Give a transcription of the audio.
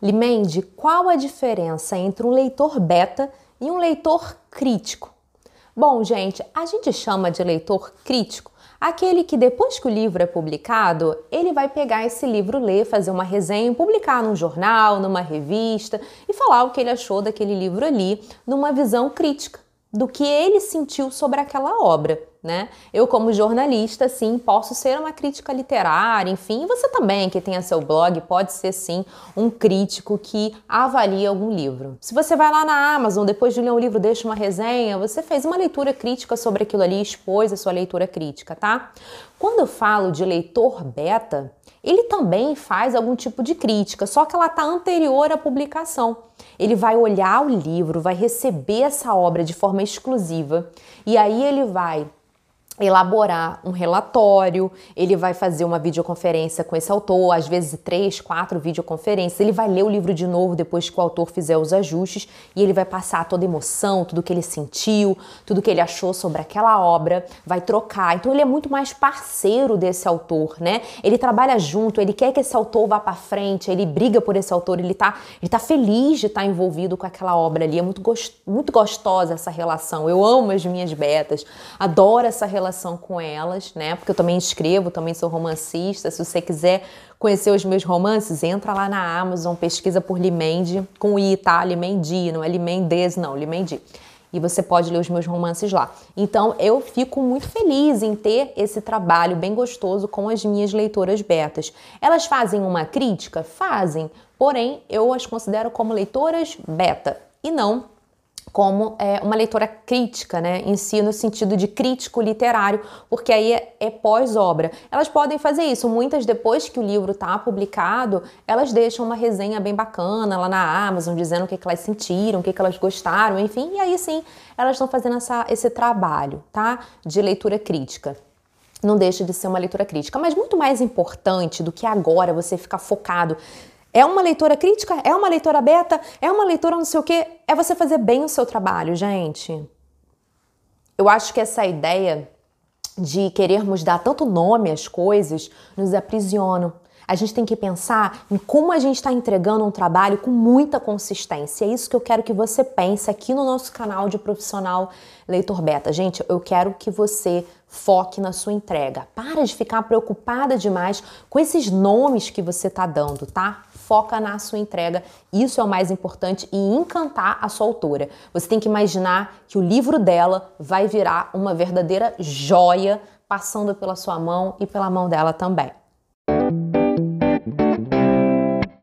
Limende, qual a diferença entre um leitor beta e um leitor crítico? Bom, gente, a gente chama de leitor crítico aquele que depois que o livro é publicado, ele vai pegar esse livro, ler, fazer uma resenha, publicar num jornal, numa revista e falar o que ele achou daquele livro ali, numa visão crítica do que ele sentiu sobre aquela obra né? Eu, como jornalista, sim, posso ser uma crítica literária, enfim, você também, que tenha seu blog, pode ser sim um crítico que avalia algum livro. Se você vai lá na Amazon, depois de ler um livro, deixa uma resenha, você fez uma leitura crítica sobre aquilo ali, expôs a sua leitura crítica, tá? Quando eu falo de leitor beta, ele também faz algum tipo de crítica, só que ela está anterior à publicação. Ele vai olhar o livro, vai receber essa obra de forma exclusiva e aí ele vai elaborar um relatório, ele vai fazer uma videoconferência com esse autor, às vezes três, quatro videoconferências, ele vai ler o livro de novo depois que o autor fizer os ajustes e ele vai passar toda a emoção, tudo que ele sentiu, tudo que ele achou sobre aquela obra, vai trocar. Então ele é muito mais parceiro desse autor, né? Ele trabalha junto, ele quer que esse autor vá para frente, ele briga por esse autor, ele tá, ele tá feliz de estar tá envolvido com aquela obra ali. É muito, gost, muito gostosa essa relação. Eu amo as minhas betas, adoro essa relação relação com elas, né? Porque eu também escrevo, também sou romancista. Se você quiser conhecer os meus romances, entra lá na Amazon, pesquisa por Limendi, com I, tá? Limendi, não é Limendes, não, Limendi. E você pode ler os meus romances lá. Então, eu fico muito feliz em ter esse trabalho bem gostoso com as minhas leitoras betas. Elas fazem uma crítica? Fazem. Porém, eu as considero como leitoras beta e não como é, uma leitora crítica, né, em si, no sentido de crítico literário, porque aí é, é pós-obra. Elas podem fazer isso, muitas depois que o livro está publicado, elas deixam uma resenha bem bacana lá na Amazon, dizendo o que, que elas sentiram, o que, que elas gostaram, enfim, e aí sim, elas estão fazendo essa, esse trabalho, tá, de leitura crítica não deixa de ser uma leitura crítica. Mas muito mais importante do que agora você ficar focado é uma leitora crítica? É uma leitora beta? É uma leitora não sei o quê? É você fazer bem o seu trabalho, gente. Eu acho que essa ideia de querermos dar tanto nome às coisas nos aprisiona. A gente tem que pensar em como a gente está entregando um trabalho com muita consistência. É isso que eu quero que você pense aqui no nosso canal de profissional leitor beta. Gente, eu quero que você foque na sua entrega. Para de ficar preocupada demais com esses nomes que você está dando, tá? Foca na sua entrega. Isso é o mais importante e encantar a sua autora. Você tem que imaginar que o livro dela vai virar uma verdadeira joia passando pela sua mão e pela mão dela também.